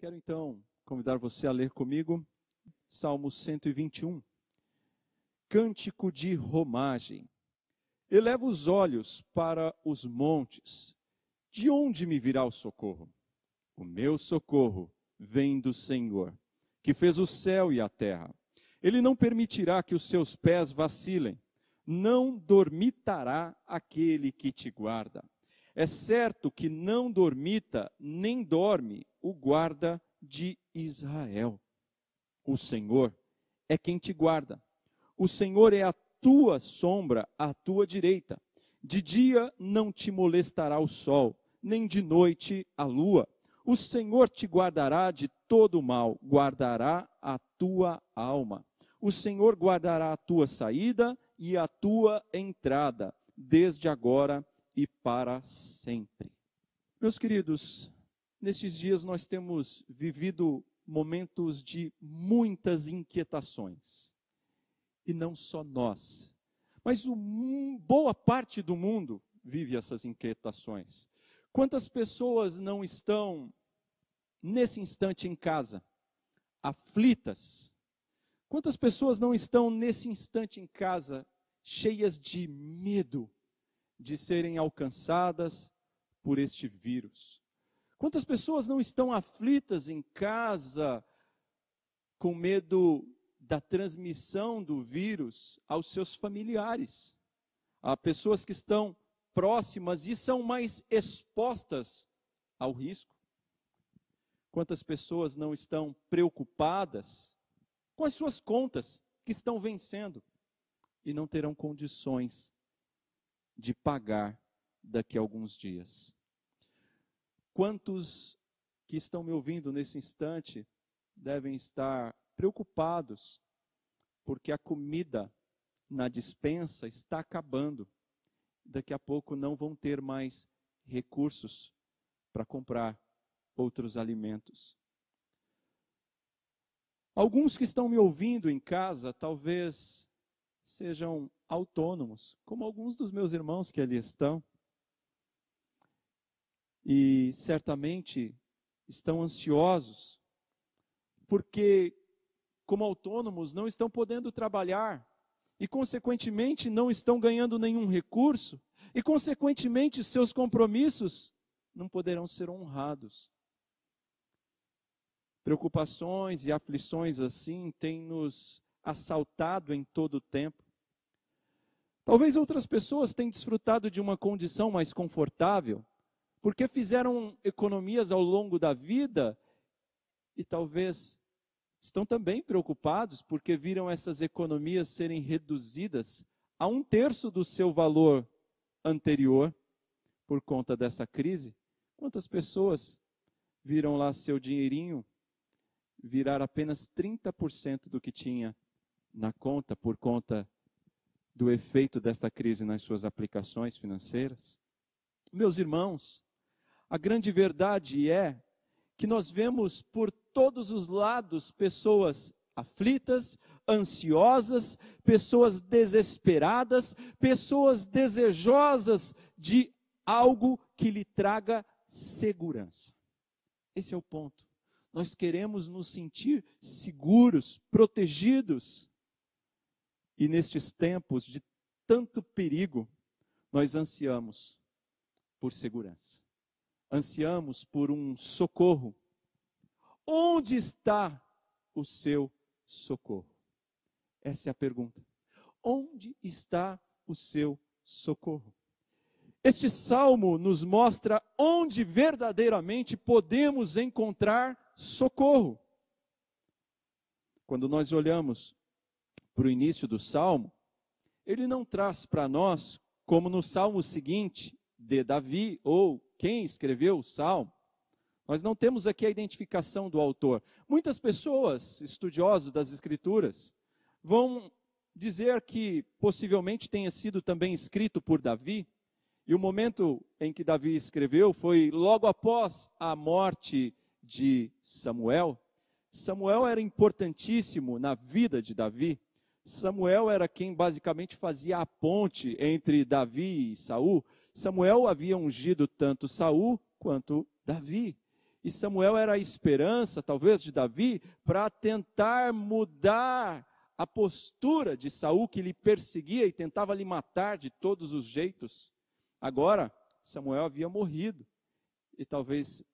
Quero então convidar você a ler comigo Salmo 121. Cântico de romagem. Eleva os olhos para os montes. De onde me virá o socorro? O meu socorro vem do Senhor, que fez o céu e a terra. Ele não permitirá que os seus pés vacilem. Não dormitará aquele que te guarda. É certo que não dormita nem dorme o guarda de Israel. O Senhor é quem te guarda. O Senhor é a tua sombra à tua direita. De dia não te molestará o sol, nem de noite a lua. O Senhor te guardará de todo mal, guardará a tua alma. O Senhor guardará a tua saída e a tua entrada, desde agora e para sempre. Meus queridos, nestes dias nós temos vivido momentos de muitas inquietações. E não só nós, mas o, boa parte do mundo vive essas inquietações. Quantas pessoas não estão nesse instante em casa, aflitas? Quantas pessoas não estão nesse instante em casa, cheias de medo de serem alcançadas por este vírus? Quantas pessoas não estão aflitas em casa com medo da transmissão do vírus aos seus familiares? Há pessoas que estão próximas e são mais expostas ao risco. Quantas pessoas não estão preocupadas com as suas contas que estão vencendo e não terão condições de pagar daqui a alguns dias? Quantos que estão me ouvindo nesse instante devem estar preocupados porque a comida na dispensa está acabando. Daqui a pouco não vão ter mais recursos para comprar outros alimentos. Alguns que estão me ouvindo em casa talvez sejam autônomos, como alguns dos meus irmãos que ali estão e certamente estão ansiosos, porque, como autônomos, não estão podendo trabalhar e, consequentemente, não estão ganhando nenhum recurso e, consequentemente, seus compromissos não poderão ser honrados. Preocupações e aflições assim têm nos assaltado em todo o tempo. Talvez outras pessoas tenham desfrutado de uma condição mais confortável, porque fizeram economias ao longo da vida e talvez estão também preocupados porque viram essas economias serem reduzidas a um terço do seu valor anterior por conta dessa crise. Quantas pessoas viram lá seu dinheirinho virar apenas 30% do que tinha na conta por conta do efeito desta crise nas suas aplicações financeiras? Meus irmãos, a grande verdade é que nós vemos por todos os lados pessoas aflitas, ansiosas, pessoas desesperadas, pessoas desejosas de algo que lhe traga segurança. Esse é o ponto. Nós queremos nos sentir seguros, protegidos. E nestes tempos de tanto perigo, nós ansiamos por segurança ansiamos por um socorro. Onde está o seu socorro? Essa é a pergunta. Onde está o seu socorro? Este salmo nos mostra onde verdadeiramente podemos encontrar socorro. Quando nós olhamos para o início do salmo, ele não traz para nós, como no salmo seguinte, de Davi ou quem escreveu o salmo. Nós não temos aqui a identificação do autor. Muitas pessoas, estudiosos das Escrituras, vão dizer que possivelmente tenha sido também escrito por Davi, e o momento em que Davi escreveu foi logo após a morte de Samuel. Samuel era importantíssimo na vida de Davi. Samuel era quem basicamente fazia a ponte entre Davi e Saul. Samuel havia ungido tanto Saul quanto Davi. E Samuel era a esperança, talvez, de Davi para tentar mudar a postura de Saul que lhe perseguia e tentava lhe matar de todos os jeitos. Agora, Samuel havia morrido. E talvez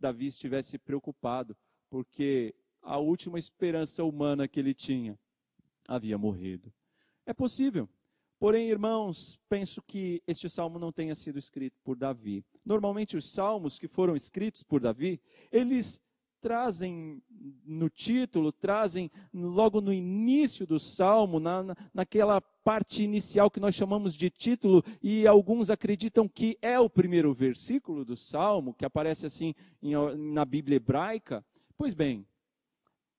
Davi estivesse preocupado, porque a última esperança humana que ele tinha havia morrido. É possível. Porém, irmãos, penso que este salmo não tenha sido escrito por Davi. Normalmente, os salmos que foram escritos por Davi, eles trazem no título, trazem logo no início do salmo, na, naquela parte inicial que nós chamamos de título, e alguns acreditam que é o primeiro versículo do salmo, que aparece assim em, na Bíblia hebraica. Pois bem,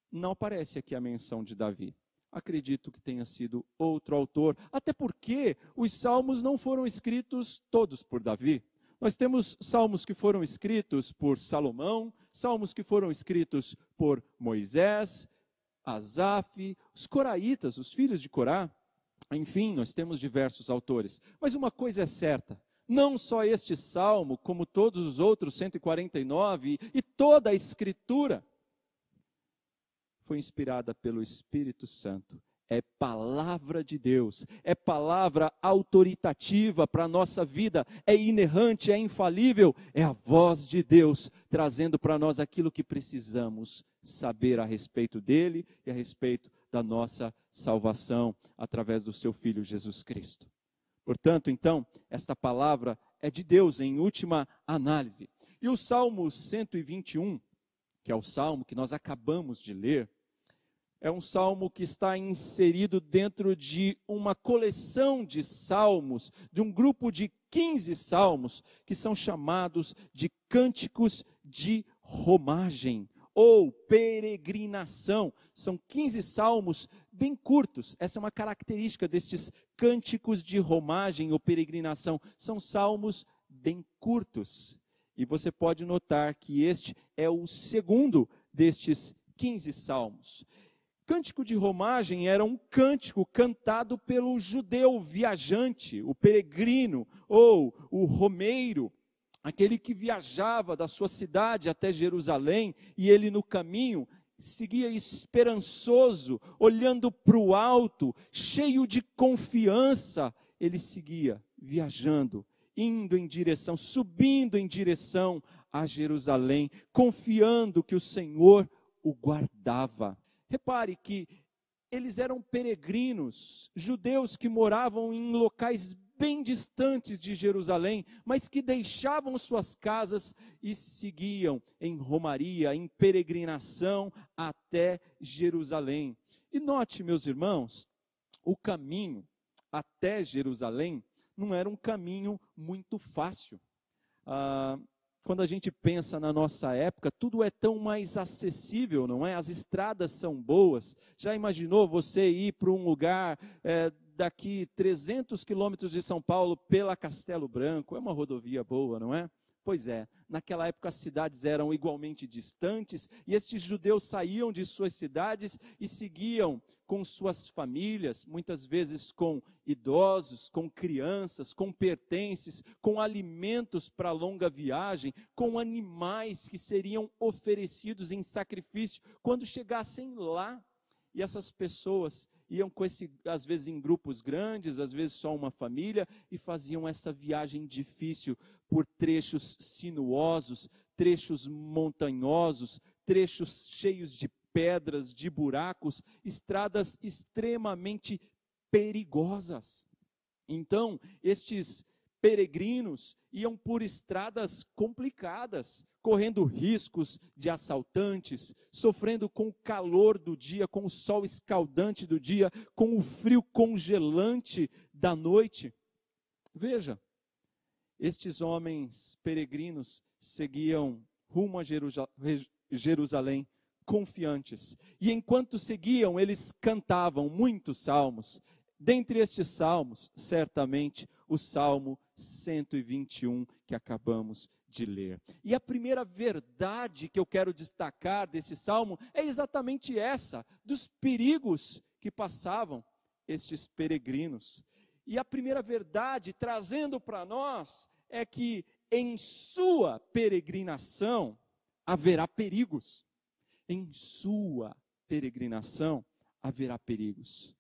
não aparece aqui a menção de Davi acredito que tenha sido outro autor, até porque os salmos não foram escritos todos por Davi. Nós temos salmos que foram escritos por Salomão, salmos que foram escritos por Moisés, Asaf, os coraitas, os filhos de Corá. Enfim, nós temos diversos autores. Mas uma coisa é certa: não só este salmo, como todos os outros 149 e toda a escritura foi inspirada pelo Espírito Santo. É palavra de Deus, é palavra autoritativa para a nossa vida, é inerrante, é infalível, é a voz de Deus trazendo para nós aquilo que precisamos saber a respeito dele e a respeito da nossa salvação através do seu Filho Jesus Cristo. Portanto, então, esta palavra é de Deus em última análise. E o Salmo 121, que é o salmo que nós acabamos de ler, é um salmo que está inserido dentro de uma coleção de salmos, de um grupo de 15 salmos, que são chamados de cânticos de romagem ou peregrinação. São 15 salmos bem curtos. Essa é uma característica destes cânticos de romagem ou peregrinação. São salmos bem curtos. E você pode notar que este é o segundo destes 15 salmos. Cântico de romagem era um cântico cantado pelo judeu viajante, o peregrino ou o romeiro, aquele que viajava da sua cidade até Jerusalém e ele no caminho seguia esperançoso, olhando para o alto, cheio de confiança, ele seguia viajando, indo em direção, subindo em direção a Jerusalém, confiando que o Senhor o guardava. Repare que eles eram peregrinos, judeus que moravam em locais bem distantes de Jerusalém, mas que deixavam suas casas e seguiam em romaria, em peregrinação até Jerusalém. E note, meus irmãos, o caminho até Jerusalém não era um caminho muito fácil. Ah, quando a gente pensa na nossa época, tudo é tão mais acessível, não é? As estradas são boas. Já imaginou você ir para um lugar é, daqui 300 quilômetros de São Paulo pela Castelo Branco? É uma rodovia boa, não é? Pois é, naquela época as cidades eram igualmente distantes e estes judeus saíam de suas cidades e seguiam com suas famílias, muitas vezes com idosos, com crianças, com pertences, com alimentos para longa viagem, com animais que seriam oferecidos em sacrifício quando chegassem lá. E essas pessoas iam com esse, às vezes em grupos grandes, às vezes só uma família, e faziam essa viagem difícil por trechos sinuosos, trechos montanhosos, trechos cheios de pedras, de buracos, estradas extremamente perigosas. Então, estes peregrinos iam por estradas complicadas, correndo riscos de assaltantes, sofrendo com o calor do dia, com o sol escaldante do dia, com o frio congelante da noite. Veja, estes homens peregrinos seguiam rumo a Jerusalém, confiantes. E enquanto seguiam, eles cantavam muitos salmos. Dentre estes salmos, certamente, o Salmo 121 que acabamos de ler. E a primeira verdade que eu quero destacar desse salmo é exatamente essa, dos perigos que passavam estes peregrinos. E a primeira verdade, trazendo para nós, é que em sua peregrinação haverá perigos. Em sua peregrinação haverá perigos.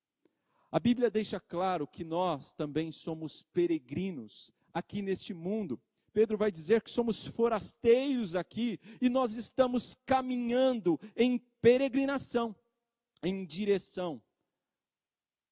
A Bíblia deixa claro que nós também somos peregrinos aqui neste mundo. Pedro vai dizer que somos forasteiros aqui e nós estamos caminhando em peregrinação, em direção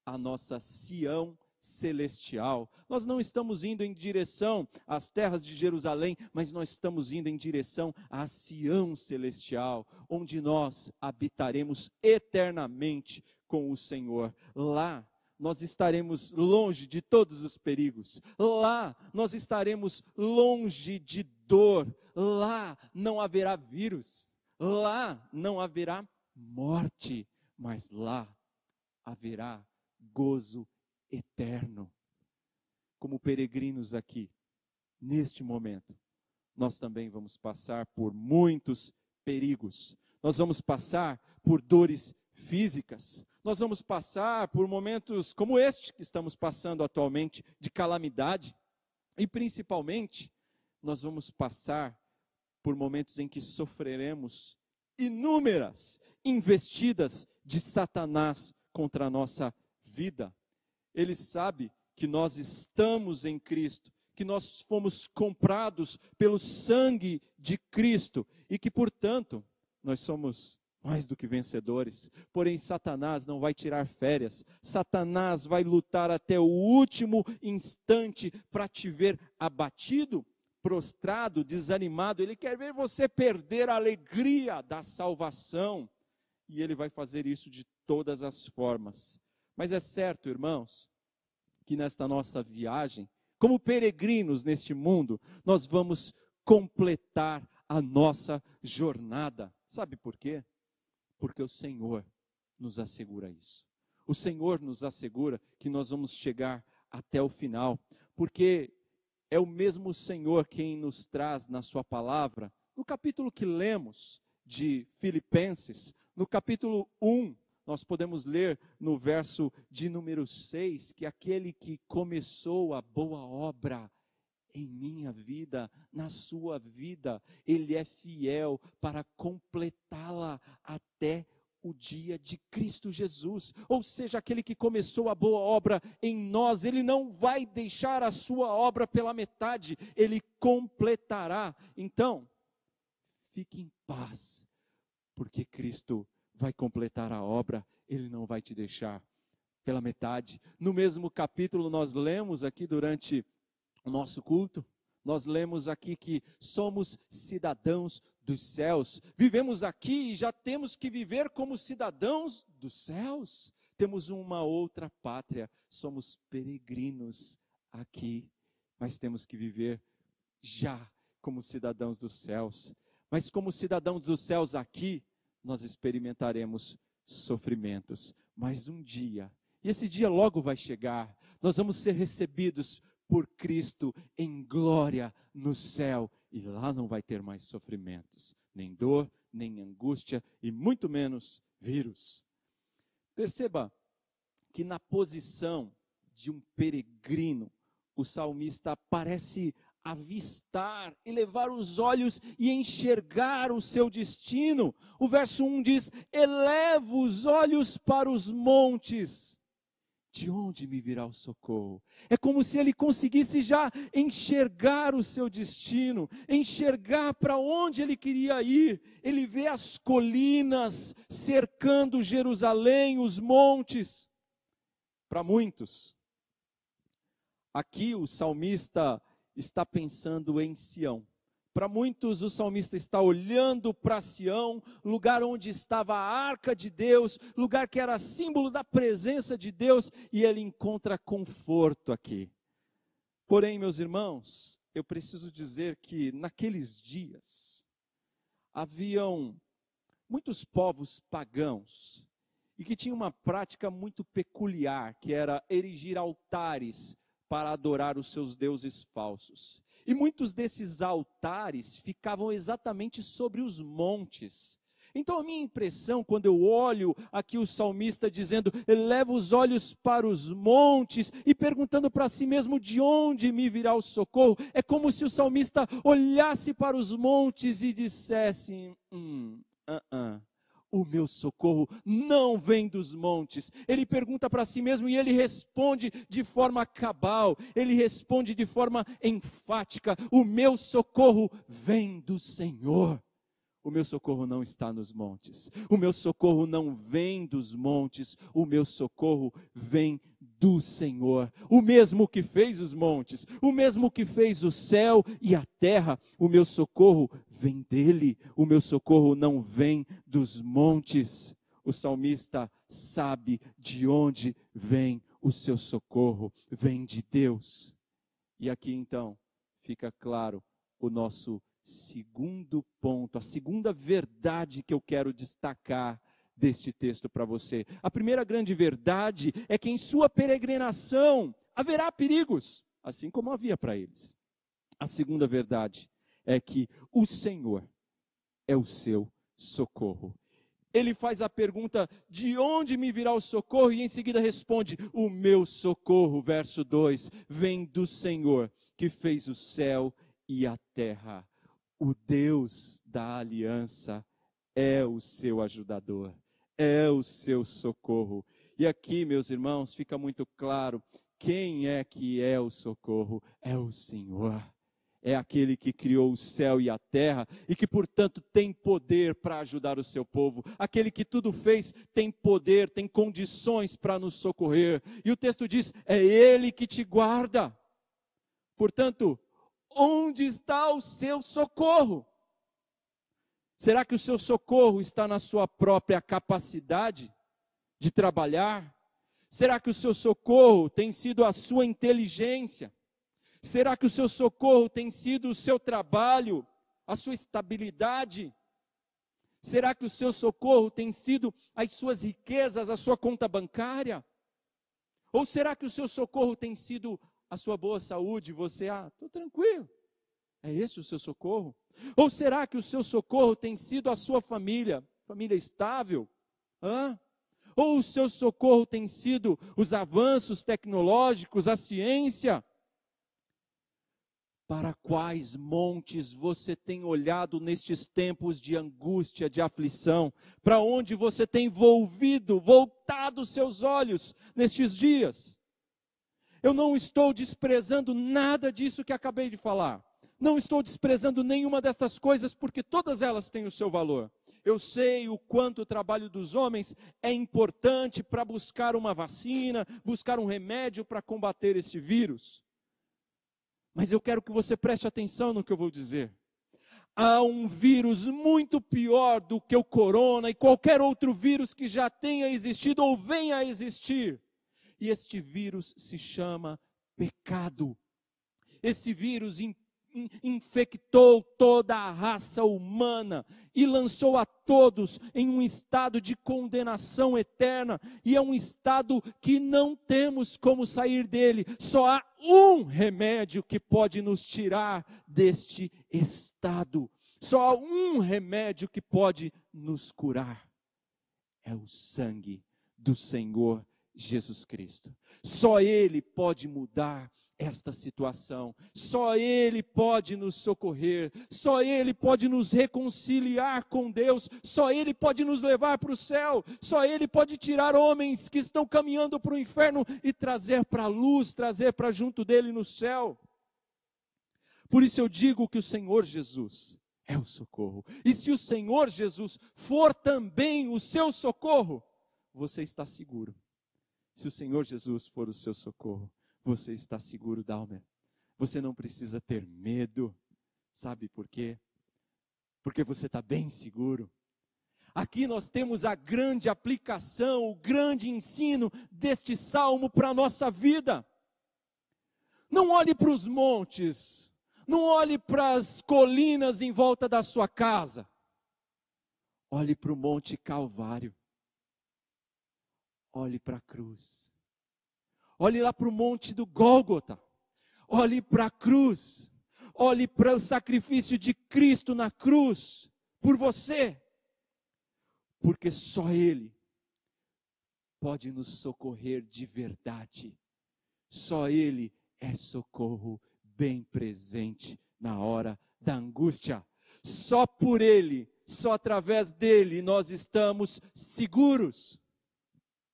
à nossa Sião celestial. Nós não estamos indo em direção às terras de Jerusalém, mas nós estamos indo em direção à Sião celestial, onde nós habitaremos eternamente com o Senhor. Lá nós estaremos longe de todos os perigos. Lá nós estaremos longe de dor. Lá não haverá vírus. Lá não haverá morte, mas lá haverá gozo eterno. Como peregrinos aqui, neste momento, nós também vamos passar por muitos perigos. Nós vamos passar por dores físicas. Nós vamos passar por momentos como este que estamos passando atualmente, de calamidade. E principalmente, nós vamos passar por momentos em que sofreremos inúmeras investidas de Satanás contra a nossa vida ele sabe que nós estamos em Cristo, que nós fomos comprados pelo sangue de Cristo e que, portanto, nós somos mais do que vencedores. Porém, Satanás não vai tirar férias. Satanás vai lutar até o último instante para te ver abatido, prostrado, desanimado. Ele quer ver você perder a alegria da salvação. E ele vai fazer isso de todas as formas. Mas é certo, irmãos, que nesta nossa viagem, como peregrinos neste mundo, nós vamos completar a nossa jornada. Sabe por quê? Porque o Senhor nos assegura isso. O Senhor nos assegura que nós vamos chegar até o final, porque é o mesmo Senhor quem nos traz na Sua palavra, no capítulo que lemos de Filipenses, no capítulo 1, nós podemos ler no verso de número 6 que aquele que começou a boa obra em minha vida, na sua vida, ele é fiel para completá-la até o dia de Cristo Jesus. Ou seja, aquele que começou a boa obra em nós, ele não vai deixar a sua obra pela metade, ele completará. Então, fique em paz, porque Cristo vai completar a obra, ele não vai te deixar pela metade. No mesmo capítulo, nós lemos aqui durante o nosso culto, nós lemos aqui que somos cidadãos dos céus. Vivemos aqui e já temos que viver como cidadãos dos céus. Temos uma outra pátria, somos peregrinos aqui, mas temos que viver já como cidadãos dos céus. Mas como cidadãos dos céus aqui, nós experimentaremos sofrimentos. Mas um dia, e esse dia logo vai chegar, nós vamos ser recebidos por Cristo em glória no céu. E lá não vai ter mais sofrimentos, nem dor, nem angústia e muito menos vírus. Perceba que na posição de um peregrino, o salmista parece avistar, elevar os olhos e enxergar o seu destino. O verso 1 diz: Eleva os olhos para os montes. De onde me virá o socorro? É como se ele conseguisse já enxergar o seu destino, enxergar para onde ele queria ir. Ele vê as colinas cercando Jerusalém, os montes. Para muitos, aqui o salmista está pensando em Sião. Para muitos, o salmista está olhando para Sião, lugar onde estava a arca de Deus, lugar que era símbolo da presença de Deus, e ele encontra conforto aqui. Porém, meus irmãos, eu preciso dizer que naqueles dias haviam muitos povos pagãos e que tinham uma prática muito peculiar, que era erigir altares para adorar os seus deuses falsos. E muitos desses altares ficavam exatamente sobre os montes. Então, a minha impressão, quando eu olho aqui o salmista dizendo, eleva os olhos para os montes e perguntando para si mesmo de onde me virá o socorro, é como se o salmista olhasse para os montes e dissesse: hum, uh -uh, o meu socorro não vem dos montes. Ele pergunta para si mesmo e ele responde de forma cabal, ele responde de forma enfática: o meu socorro vem do Senhor. O meu socorro não está nos montes. O meu socorro não vem dos montes. O meu socorro vem do Senhor. O mesmo que fez os montes, o mesmo que fez o céu e a terra. O meu socorro vem dele. O meu socorro não vem dos montes. O salmista sabe de onde vem o seu socorro. Vem de Deus. E aqui então fica claro o nosso segundo ponto, a segunda verdade que eu quero destacar deste texto para você. A primeira grande verdade é que em sua peregrinação haverá perigos, assim como havia para eles. A segunda verdade é que o Senhor é o seu socorro. Ele faz a pergunta: de onde me virá o socorro? E em seguida responde: o meu socorro, verso 2, vem do Senhor que fez o céu e a terra o Deus da aliança é o seu ajudador, é o seu socorro. E aqui, meus irmãos, fica muito claro quem é que é o socorro? É o Senhor. É aquele que criou o céu e a terra e que, portanto, tem poder para ajudar o seu povo. Aquele que tudo fez tem poder, tem condições para nos socorrer. E o texto diz: é Ele que te guarda. Portanto, Onde está o seu socorro? Será que o seu socorro está na sua própria capacidade de trabalhar? Será que o seu socorro tem sido a sua inteligência? Será que o seu socorro tem sido o seu trabalho, a sua estabilidade? Será que o seu socorro tem sido as suas riquezas, a sua conta bancária? Ou será que o seu socorro tem sido a sua boa saúde, você, ah, estou tranquilo. É esse o seu socorro? Ou será que o seu socorro tem sido a sua família, família estável? Hã? Ou o seu socorro tem sido os avanços tecnológicos, a ciência? Para quais montes você tem olhado nestes tempos de angústia, de aflição? Para onde você tem volvido, voltado seus olhos nestes dias? Eu não estou desprezando nada disso que acabei de falar. Não estou desprezando nenhuma destas coisas, porque todas elas têm o seu valor. Eu sei o quanto o trabalho dos homens é importante para buscar uma vacina, buscar um remédio para combater esse vírus. Mas eu quero que você preste atenção no que eu vou dizer. Há um vírus muito pior do que o corona e qualquer outro vírus que já tenha existido ou venha a existir e este vírus se chama pecado. Esse vírus in, infectou toda a raça humana e lançou a todos em um estado de condenação eterna, e é um estado que não temos como sair dele. Só há um remédio que pode nos tirar deste estado. Só há um remédio que pode nos curar. É o sangue do Senhor Jesus Cristo. Só Ele pode mudar esta situação. Só Ele pode nos socorrer, só Ele pode nos reconciliar com Deus, só Ele pode nos levar para o céu, só Ele pode tirar homens que estão caminhando para o inferno e trazer para a luz, trazer para junto dele no céu. Por isso eu digo que o Senhor Jesus é o socorro, e se o Senhor Jesus for também o seu socorro, você está seguro se o Senhor Jesus for o seu socorro, você está seguro, Dalmer. Você não precisa ter medo. Sabe por quê? Porque você está bem seguro. Aqui nós temos a grande aplicação, o grande ensino deste salmo para a nossa vida. Não olhe para os montes, não olhe para as colinas em volta da sua casa. Olhe para o Monte Calvário. Olhe para a cruz. Olhe lá para o monte do Gólgota. Olhe para a cruz. Olhe para o sacrifício de Cristo na cruz por você. porque só Ele pode nos socorrer de verdade. Só Ele é socorro bem presente na hora da angústia. Só por Ele, só através dele nós estamos seguros.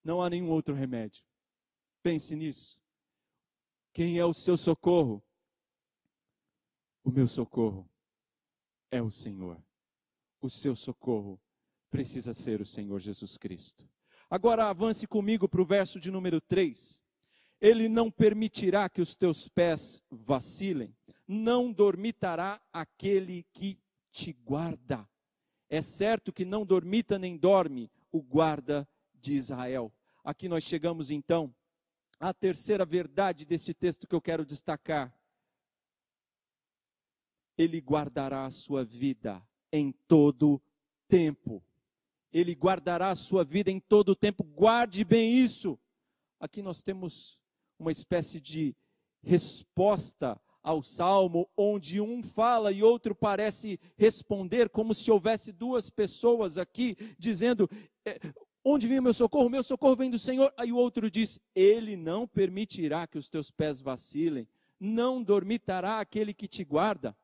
Não há nenhum outro remédio. Pense nisso. Quem é o seu socorro? O meu socorro é o Senhor. O seu socorro precisa ser o Senhor Jesus Cristo. Agora avance comigo para o verso de número 3. Ele não permitirá que os teus pés vacilem, não dormitará aquele que te guarda. É certo que não dormita nem dorme o guarda de Israel. Aqui nós chegamos então à terceira verdade desse texto que eu quero destacar. Ele guardará a sua vida em todo tempo. Ele guardará a sua vida em todo o tempo. Guarde bem isso. Aqui nós temos uma espécie de resposta ao salmo, onde um fala e outro parece responder, como se houvesse duas pessoas aqui dizendo: é, Onde vem o meu socorro? Meu socorro vem do Senhor. Aí o outro diz: Ele não permitirá que os teus pés vacilem, não dormitará aquele que te guarda.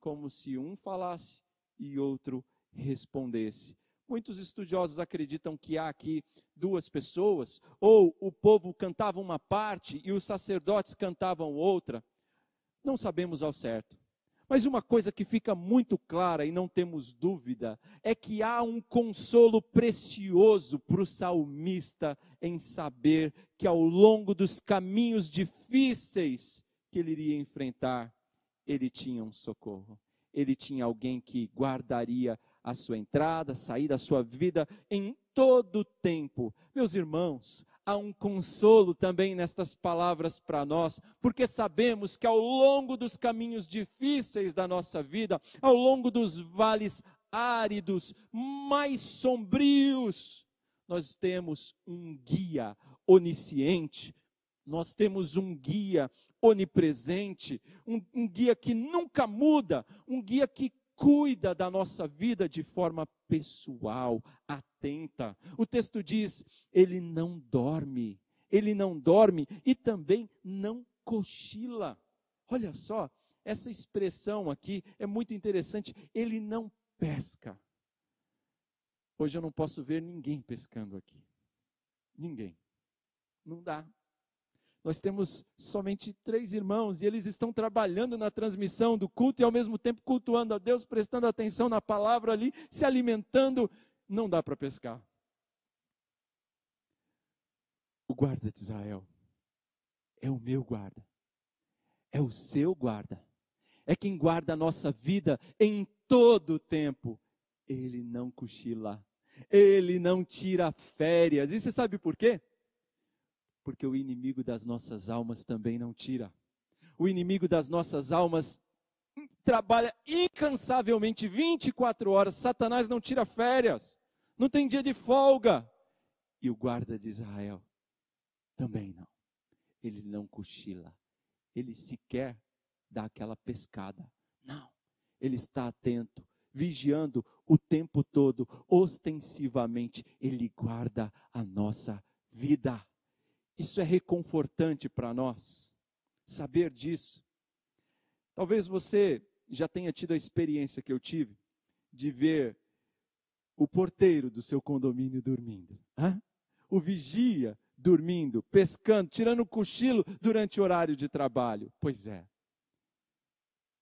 Como se um falasse e outro respondesse. Muitos estudiosos acreditam que há aqui duas pessoas, ou o povo cantava uma parte e os sacerdotes cantavam outra. Não sabemos ao certo. Mas uma coisa que fica muito clara e não temos dúvida é que há um consolo precioso para o salmista em saber que ao longo dos caminhos difíceis que ele iria enfrentar, ele tinha um socorro. Ele tinha alguém que guardaria a sua entrada, sair da sua vida em todo o tempo. Meus irmãos, há um consolo também nestas palavras para nós, porque sabemos que ao longo dos caminhos difíceis da nossa vida, ao longo dos vales áridos, mais sombrios, nós temos um guia onisciente, nós temos um guia onipresente, um, um guia que nunca muda, um guia que cuida da nossa vida de forma pessoal, atenta. O texto diz: ele não dorme, ele não dorme e também não cochila. Olha só, essa expressão aqui é muito interessante. Ele não pesca. Hoje eu não posso ver ninguém pescando aqui. Ninguém. Não dá. Nós temos somente três irmãos e eles estão trabalhando na transmissão do culto e ao mesmo tempo cultuando a Deus, prestando atenção na palavra ali, se alimentando. Não dá para pescar. O guarda de Israel é o meu guarda, é o seu guarda, é quem guarda a nossa vida em todo o tempo. Ele não cochila, ele não tira férias. E você sabe por quê? Porque o inimigo das nossas almas também não tira. O inimigo das nossas almas trabalha incansavelmente 24 horas. Satanás não tira férias, não tem dia de folga. E o guarda de Israel também não. Ele não cochila, ele sequer dá aquela pescada. Não, ele está atento, vigiando o tempo todo, ostensivamente, ele guarda a nossa vida. Isso é reconfortante para nós, saber disso. Talvez você já tenha tido a experiência que eu tive de ver o porteiro do seu condomínio dormindo, hein? o vigia dormindo, pescando, tirando um cochilo durante o horário de trabalho. Pois é.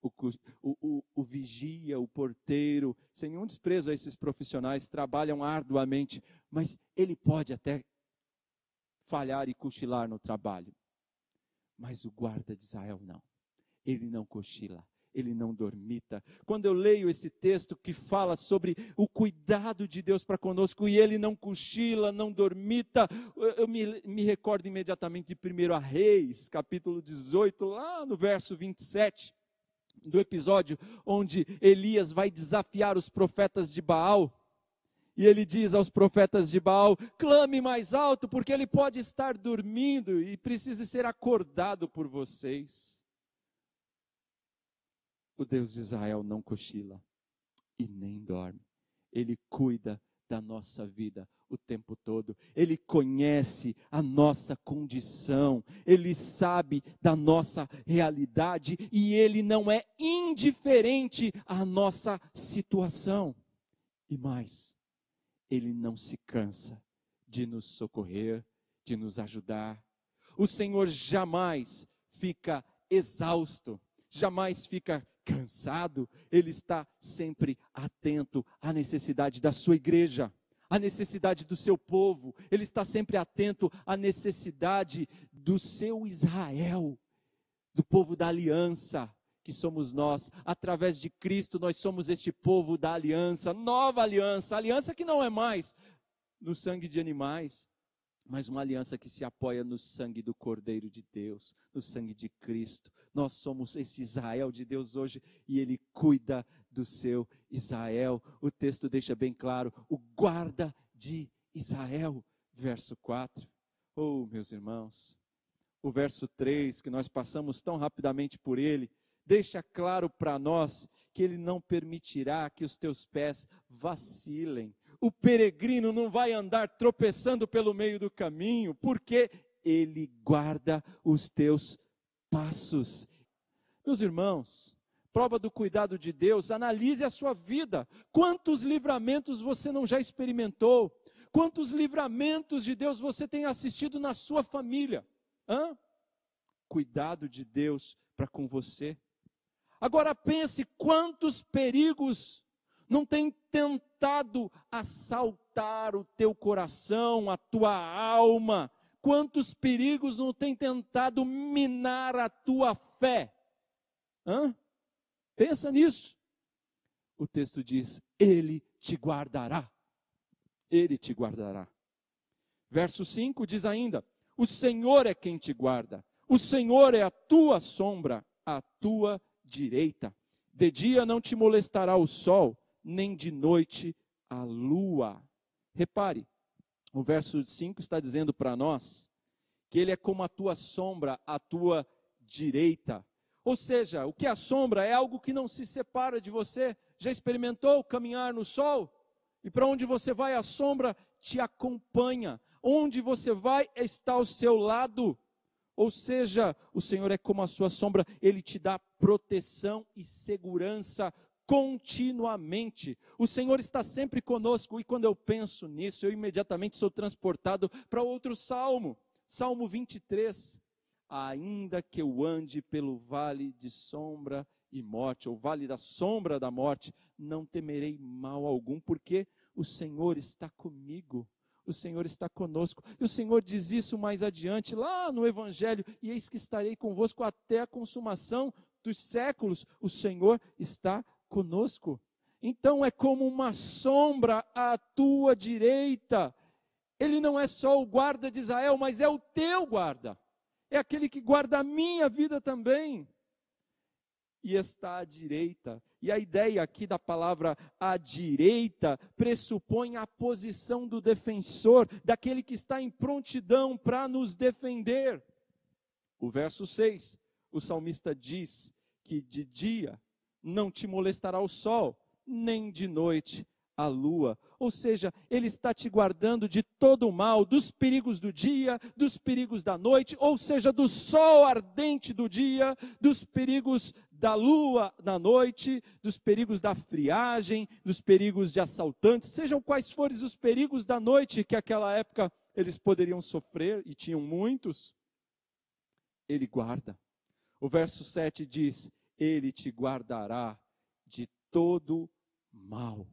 O, o, o, o, vigia, o porteiro, sem nenhum desprezo a esses profissionais, trabalham arduamente, mas ele pode até falhar e cochilar no trabalho. Mas o guarda de Israel não. Ele não cochila, ele não dormita. Quando eu leio esse texto que fala sobre o cuidado de Deus para conosco e ele não cochila, não dormita, eu me, me recordo imediatamente de 1 Reis, capítulo 18, lá no verso 27, do episódio onde Elias vai desafiar os profetas de Baal. E ele diz aos profetas de Baal: clame mais alto, porque ele pode estar dormindo e precisa ser acordado por vocês. O Deus de Israel não cochila e nem dorme. Ele cuida da nossa vida o tempo todo. Ele conhece a nossa condição, ele sabe da nossa realidade e ele não é indiferente à nossa situação. E mais, ele não se cansa de nos socorrer, de nos ajudar. O Senhor jamais fica exausto, jamais fica cansado, ele está sempre atento à necessidade da sua igreja, à necessidade do seu povo, ele está sempre atento à necessidade do seu Israel, do povo da aliança, que somos nós, através de Cristo, nós somos este povo da aliança, nova aliança, aliança que não é mais no sangue de animais, mas uma aliança que se apoia no sangue do Cordeiro de Deus, no sangue de Cristo. Nós somos esse Israel de Deus hoje e Ele cuida do seu Israel. O texto deixa bem claro: o guarda de Israel, verso 4. Oh, meus irmãos, o verso 3, que nós passamos tão rapidamente por ele, deixa claro para nós que ele não permitirá que os teus pés vacilem o peregrino não vai andar tropeçando pelo meio do caminho, porque ele guarda os teus passos. Meus irmãos, prova do cuidado de Deus, analise a sua vida. Quantos livramentos você não já experimentou? Quantos livramentos de Deus você tem assistido na sua família? Hã? Cuidado de Deus para com você. Agora pense quantos perigos não tem tentado assaltar o teu coração, a tua alma. Quantos perigos não tem tentado minar a tua fé? Hã? Pensa nisso. O texto diz: Ele te guardará. Ele te guardará. Verso 5 diz ainda: O Senhor é quem te guarda. O Senhor é a tua sombra, a tua direita. De dia não te molestará o sol, nem de noite a lua. Repare, o verso 5 está dizendo para nós que ele é como a tua sombra, a tua direita. Ou seja, o que é a sombra é algo que não se separa de você. Já experimentou caminhar no sol? E para onde você vai, a sombra te acompanha. Onde você vai, está ao seu lado. Ou seja, o Senhor é como a sua sombra, ele te dá proteção e segurança continuamente. O Senhor está sempre conosco e quando eu penso nisso, eu imediatamente sou transportado para outro salmo, Salmo 23. Ainda que eu ande pelo vale de sombra e morte, ou vale da sombra da morte, não temerei mal algum, porque o Senhor está comigo. O Senhor está conosco. E o Senhor diz isso mais adiante, lá no Evangelho: e eis que estarei convosco até a consumação dos séculos. O Senhor está conosco. Então é como uma sombra à tua direita. Ele não é só o guarda de Israel, mas é o teu guarda. É aquele que guarda a minha vida também. E está à direita. E a ideia aqui da palavra à direita pressupõe a posição do defensor, daquele que está em prontidão para nos defender. O verso 6, o salmista diz que de dia não te molestará o sol, nem de noite a lua. Ou seja, ele está te guardando de todo o mal, dos perigos do dia, dos perigos da noite, ou seja, do sol ardente do dia, dos perigos da lua na noite, dos perigos da friagem, dos perigos de assaltantes, sejam quais forem os perigos da noite que aquela época eles poderiam sofrer e tinham muitos. Ele guarda. O verso 7 diz: ele te guardará de todo mal.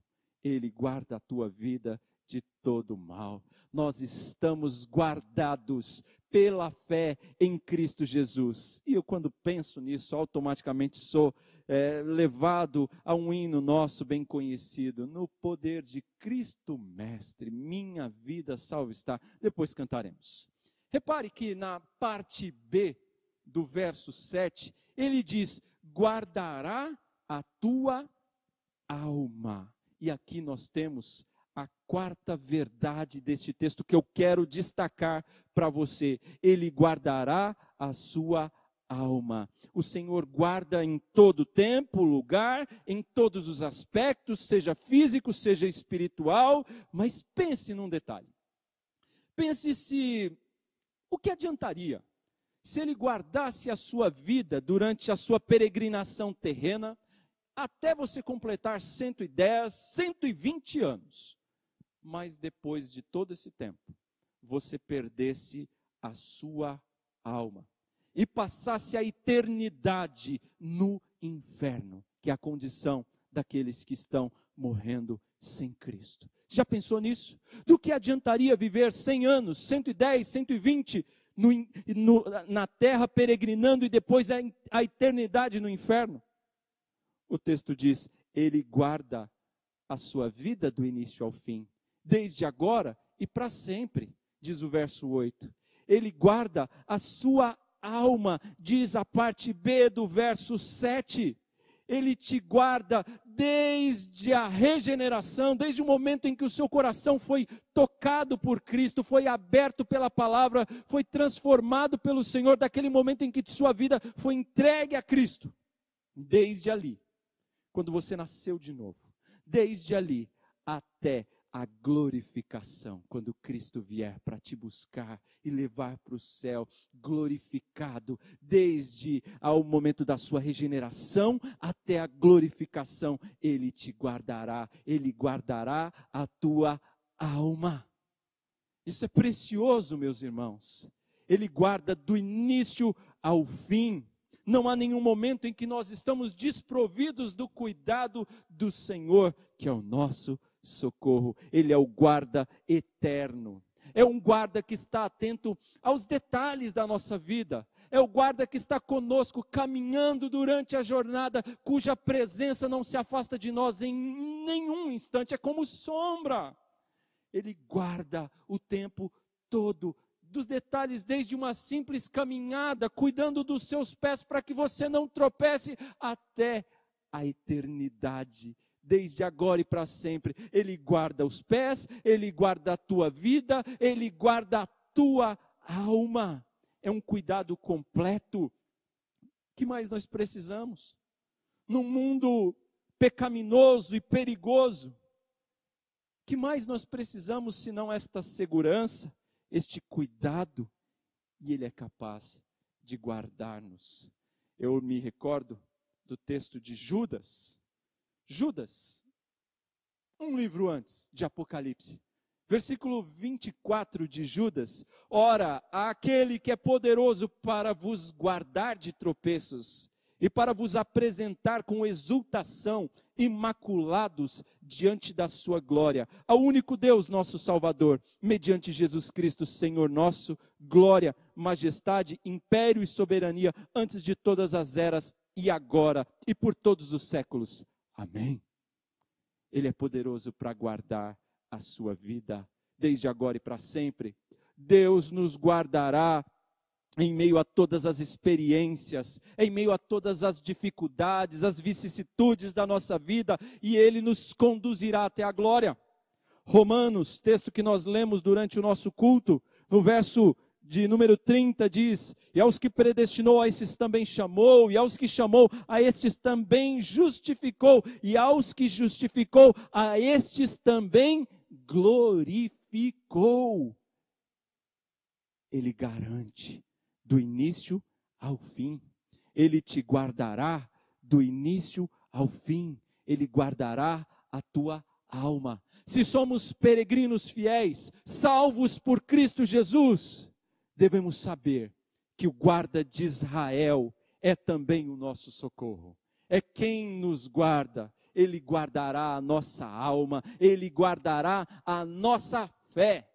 Ele guarda a tua vida de todo mal. Nós estamos guardados pela fé em Cristo Jesus. E eu, quando penso nisso, automaticamente sou é, levado a um hino nosso bem conhecido: No poder de Cristo Mestre, minha vida salva está. Depois cantaremos. Repare que na parte B do verso 7, ele diz: guardará a tua alma. E aqui nós temos a quarta verdade deste texto que eu quero destacar para você. Ele guardará a sua alma. O Senhor guarda em todo tempo, lugar, em todos os aspectos, seja físico, seja espiritual, mas pense num detalhe. Pense se o que adiantaria se ele guardasse a sua vida durante a sua peregrinação terrena, até você completar 110, 120 anos. Mas depois de todo esse tempo, você perdesse a sua alma e passasse a eternidade no inferno, que é a condição daqueles que estão morrendo sem Cristo. Já pensou nisso? Do que adiantaria viver 100 anos, 110, 120 no, no, na terra peregrinando e depois a, a eternidade no inferno? O texto diz: Ele guarda a sua vida do início ao fim, desde agora e para sempre, diz o verso 8. Ele guarda a sua alma, diz a parte B do verso 7. Ele te guarda desde a regeneração, desde o momento em que o seu coração foi tocado por Cristo, foi aberto pela palavra, foi transformado pelo Senhor, daquele momento em que sua vida foi entregue a Cristo. Desde ali, quando você nasceu de novo, desde ali até a glorificação, quando Cristo vier para te buscar e levar para o céu, glorificado, desde ao momento da sua regeneração até a glorificação, Ele te guardará, Ele guardará a tua alma. Isso é precioso, meus irmãos. Ele guarda do início ao fim. Não há nenhum momento em que nós estamos desprovidos do cuidado do Senhor, que é o nosso socorro. Ele é o guarda eterno. É um guarda que está atento aos detalhes da nossa vida. É o guarda que está conosco, caminhando durante a jornada, cuja presença não se afasta de nós em nenhum instante, é como sombra. Ele guarda o tempo todo, dos detalhes, desde uma simples caminhada, cuidando dos seus pés para que você não tropece, até a eternidade desde agora e para sempre. Ele guarda os pés, ele guarda a tua vida, ele guarda a tua alma. É um cuidado completo. Que mais nós precisamos? Num mundo pecaminoso e perigoso, que mais nós precisamos senão esta segurança, este cuidado? E Ele é capaz de guardar-nos. Eu me recordo do texto de Judas, Judas, um livro antes de Apocalipse. Versículo 24 de Judas: Ora, aquele que é poderoso para vos guardar de tropeços e para vos apresentar com exultação, imaculados diante da sua glória, ao único Deus, nosso Salvador, mediante Jesus Cristo, Senhor nosso, glória, majestade, império e soberania, antes de todas as eras e agora e por todos os séculos. Amém. Ele é poderoso para guardar a sua vida, desde agora e para sempre. Deus nos guardará em meio a todas as experiências, em meio a todas as dificuldades, as vicissitudes da nossa vida, e Ele nos conduzirá até a glória. Romanos, texto que nós lemos durante o nosso culto, no verso de número 30 diz: E aos que predestinou, a esses também chamou, e aos que chamou, a estes também justificou, e aos que justificou, a estes também glorificou. Ele garante do início ao fim. Ele te guardará do início ao fim. Ele guardará a tua alma. Se somos peregrinos fiéis, salvos por Cristo Jesus, devemos saber que o guarda de Israel é também o nosso socorro. É quem nos guarda, ele guardará a nossa alma, ele guardará a nossa fé.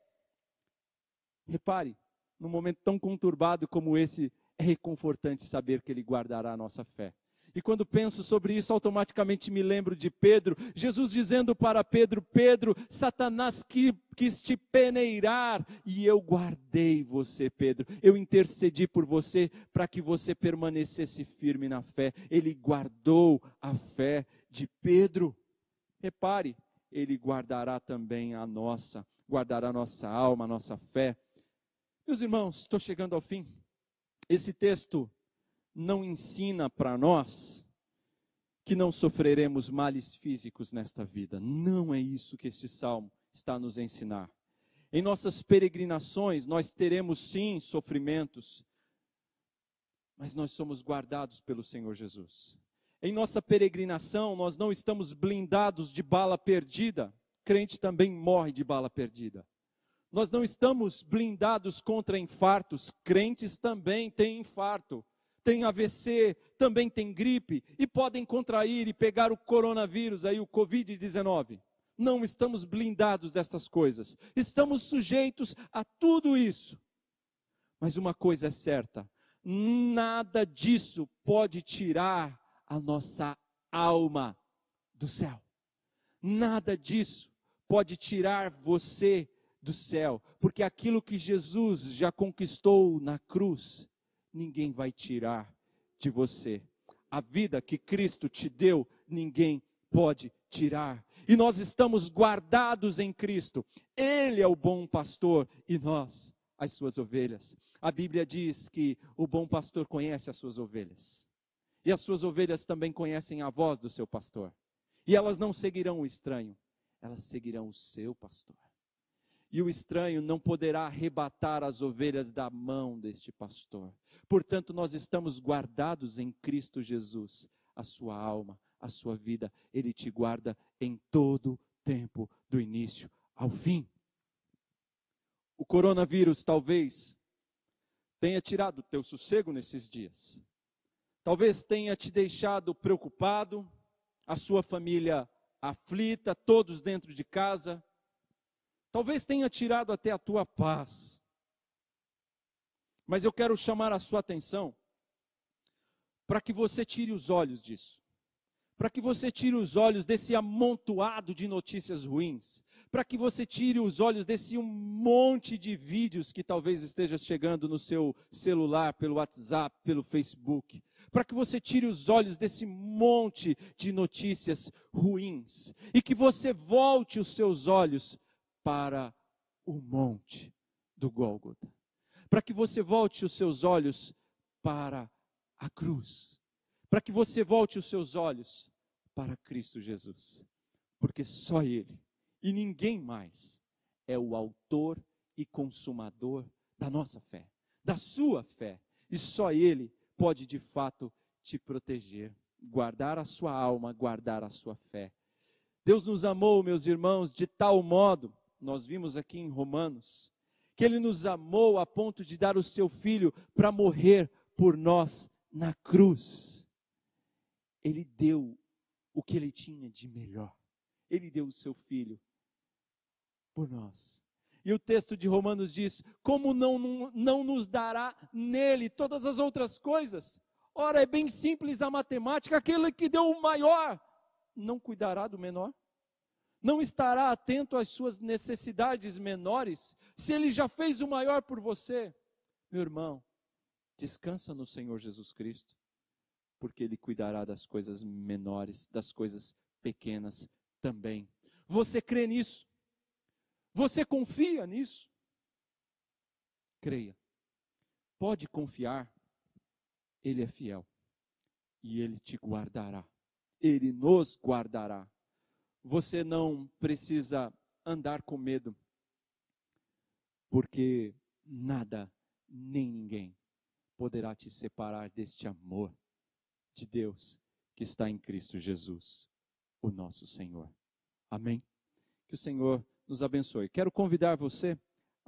Repare, num momento tão conturbado como esse, é reconfortante saber que ele guardará a nossa fé. E quando penso sobre isso, automaticamente me lembro de Pedro, Jesus dizendo para Pedro: Pedro, Satanás quis te peneirar, e eu guardei você, Pedro. Eu intercedi por você para que você permanecesse firme na fé. Ele guardou a fé de Pedro. Repare, ele guardará também a nossa, guardará a nossa alma, a nossa fé. Meus irmãos, estou chegando ao fim. Esse texto não ensina para nós que não sofreremos males físicos nesta vida. Não é isso que este salmo está nos ensinar. Em nossas peregrinações, nós teremos sim sofrimentos, mas nós somos guardados pelo Senhor Jesus. Em nossa peregrinação, nós não estamos blindados de bala perdida. Crente também morre de bala perdida. Nós não estamos blindados contra infartos. Crentes também têm infarto, têm AVC, também têm gripe e podem contrair e pegar o coronavírus, aí o Covid-19. Não estamos blindados destas coisas. Estamos sujeitos a tudo isso. Mas uma coisa é certa: nada disso pode tirar a nossa alma do céu. Nada disso pode tirar você do céu, porque aquilo que Jesus já conquistou na cruz, ninguém vai tirar de você. A vida que Cristo te deu, ninguém pode tirar. E nós estamos guardados em Cristo. Ele é o bom pastor e nós, as suas ovelhas. A Bíblia diz que o bom pastor conhece as suas ovelhas. E as suas ovelhas também conhecem a voz do seu pastor. E elas não seguirão o estranho, elas seguirão o seu pastor. E o estranho não poderá arrebatar as ovelhas da mão deste pastor. Portanto, nós estamos guardados em Cristo Jesus, a sua alma, a sua vida. Ele te guarda em todo tempo, do início ao fim. O coronavírus talvez tenha tirado o teu sossego nesses dias. Talvez tenha te deixado preocupado, a sua família aflita, todos dentro de casa. Talvez tenha tirado até a tua paz. Mas eu quero chamar a sua atenção para que você tire os olhos disso. Para que você tire os olhos desse amontoado de notícias ruins, para que você tire os olhos desse um monte de vídeos que talvez esteja chegando no seu celular, pelo WhatsApp, pelo Facebook, para que você tire os olhos desse monte de notícias ruins. E que você volte os seus olhos para o monte do Gólgota, para que você volte os seus olhos para a cruz para que você volte os seus olhos para Cristo Jesus, porque só Ele e ninguém mais é o autor e consumador da nossa fé, da sua fé, e só Ele pode de fato te proteger, guardar a sua alma, guardar a sua fé. Deus nos amou, meus irmãos, de tal modo, nós vimos aqui em Romanos, que Ele nos amou a ponto de dar o seu Filho para morrer por nós na cruz. Ele deu o que ele tinha de melhor. Ele deu o seu filho por nós. E o texto de Romanos diz: Como não, não, nos dará nele todas as outras coisas? Ora, é bem simples a matemática: aquele que deu o maior não cuidará do menor? Não estará atento às suas necessidades menores? Se ele já fez o maior por você, meu irmão, descansa no Senhor Jesus Cristo porque Ele cuidará das coisas menores, das coisas pequenas também. Você crê nisso? Você confia nisso? Creia. Pode confiar, Ele é fiel e Ele te guardará. Ele nos guardará. Você não precisa andar com medo, porque nada nem ninguém poderá te separar deste amor de Deus que está em Cristo Jesus, o nosso Senhor. Amém? Que o Senhor nos abençoe. Quero convidar você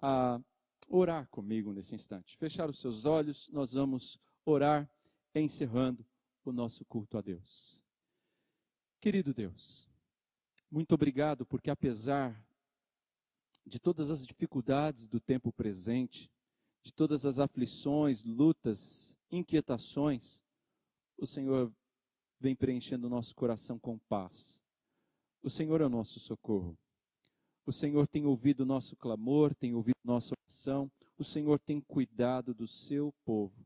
a orar comigo nesse instante. Fechar os seus olhos, nós vamos orar encerrando o nosso culto a Deus. Querido Deus, muito obrigado porque apesar de todas as dificuldades do tempo presente, de todas as aflições, lutas, inquietações, o Senhor vem preenchendo o nosso coração com paz. O Senhor é o nosso socorro. O Senhor tem ouvido o nosso clamor, tem ouvido nossa oração. O Senhor tem cuidado do seu povo.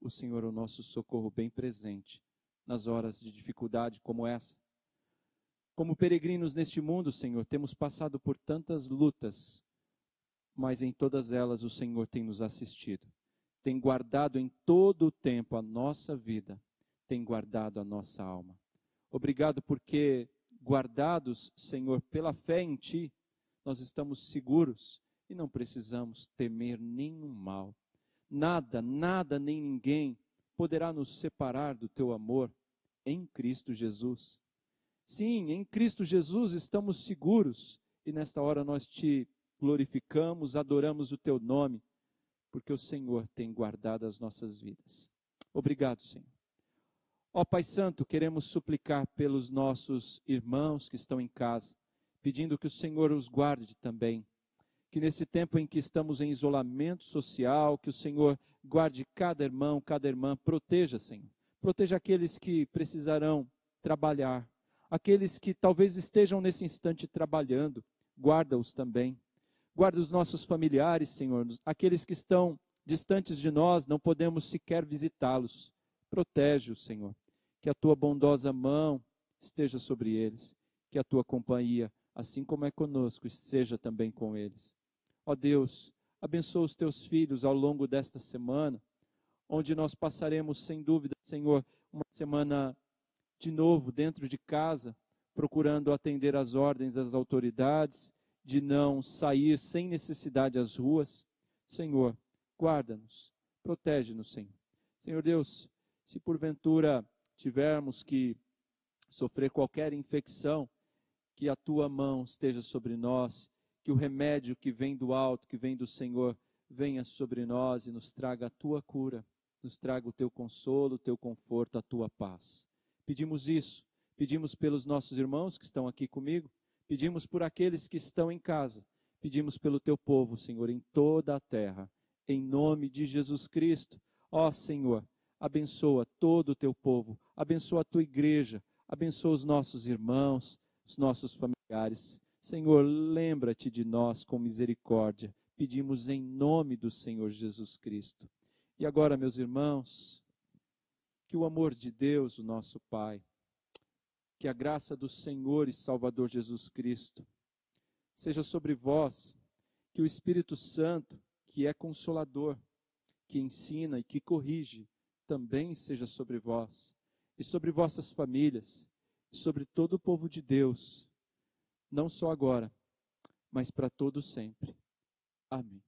O Senhor é o nosso socorro bem presente nas horas de dificuldade como essa. Como peregrinos neste mundo, Senhor, temos passado por tantas lutas, mas em todas elas o Senhor tem nos assistido, tem guardado em todo o tempo a nossa vida, tem guardado a nossa alma. Obrigado porque, guardados, Senhor, pela fé em Ti, nós estamos seguros e não precisamos temer nenhum mal. Nada, nada nem ninguém poderá nos separar do Teu amor em Cristo Jesus. Sim, em Cristo Jesus estamos seguros e nesta hora nós te glorificamos, adoramos o Teu nome porque o Senhor tem guardado as nossas vidas. Obrigado, Senhor. Ó Pai Santo, queremos suplicar pelos nossos irmãos que estão em casa, pedindo que o Senhor os guarde também. Que nesse tempo em que estamos em isolamento social, que o Senhor guarde cada irmão, cada irmã, proteja, Senhor. Proteja aqueles que precisarão trabalhar, aqueles que talvez estejam nesse instante trabalhando, guarda-os também. Guarda os nossos familiares, Senhor, aqueles que estão distantes de nós, não podemos sequer visitá-los. Protege-os, Senhor. Que a tua bondosa mão esteja sobre eles, que a tua companhia, assim como é conosco, esteja também com eles. Ó Deus, abençoa os teus filhos ao longo desta semana, onde nós passaremos, sem dúvida, Senhor, uma semana de novo dentro de casa, procurando atender às ordens das autoridades de não sair sem necessidade às ruas. Senhor, guarda-nos, protege-nos, Senhor. Senhor Deus, se porventura tivermos que sofrer qualquer infecção, que a tua mão esteja sobre nós, que o remédio que vem do alto, que vem do Senhor, venha sobre nós e nos traga a tua cura, nos traga o teu consolo, o teu conforto, a tua paz. Pedimos isso, pedimos pelos nossos irmãos que estão aqui comigo, Pedimos por aqueles que estão em casa. Pedimos pelo teu povo, Senhor, em toda a terra. Em nome de Jesus Cristo. Ó Senhor, abençoa todo o teu povo. Abençoa a tua igreja. Abençoa os nossos irmãos, os nossos familiares. Senhor, lembra-te de nós com misericórdia. Pedimos em nome do Senhor Jesus Cristo. E agora, meus irmãos, que o amor de Deus, o nosso Pai, que a graça do Senhor e Salvador Jesus Cristo seja sobre vós, que o Espírito Santo, que é consolador, que ensina e que corrige, também seja sobre vós e sobre vossas famílias e sobre todo o povo de Deus, não só agora, mas para todo sempre. Amém.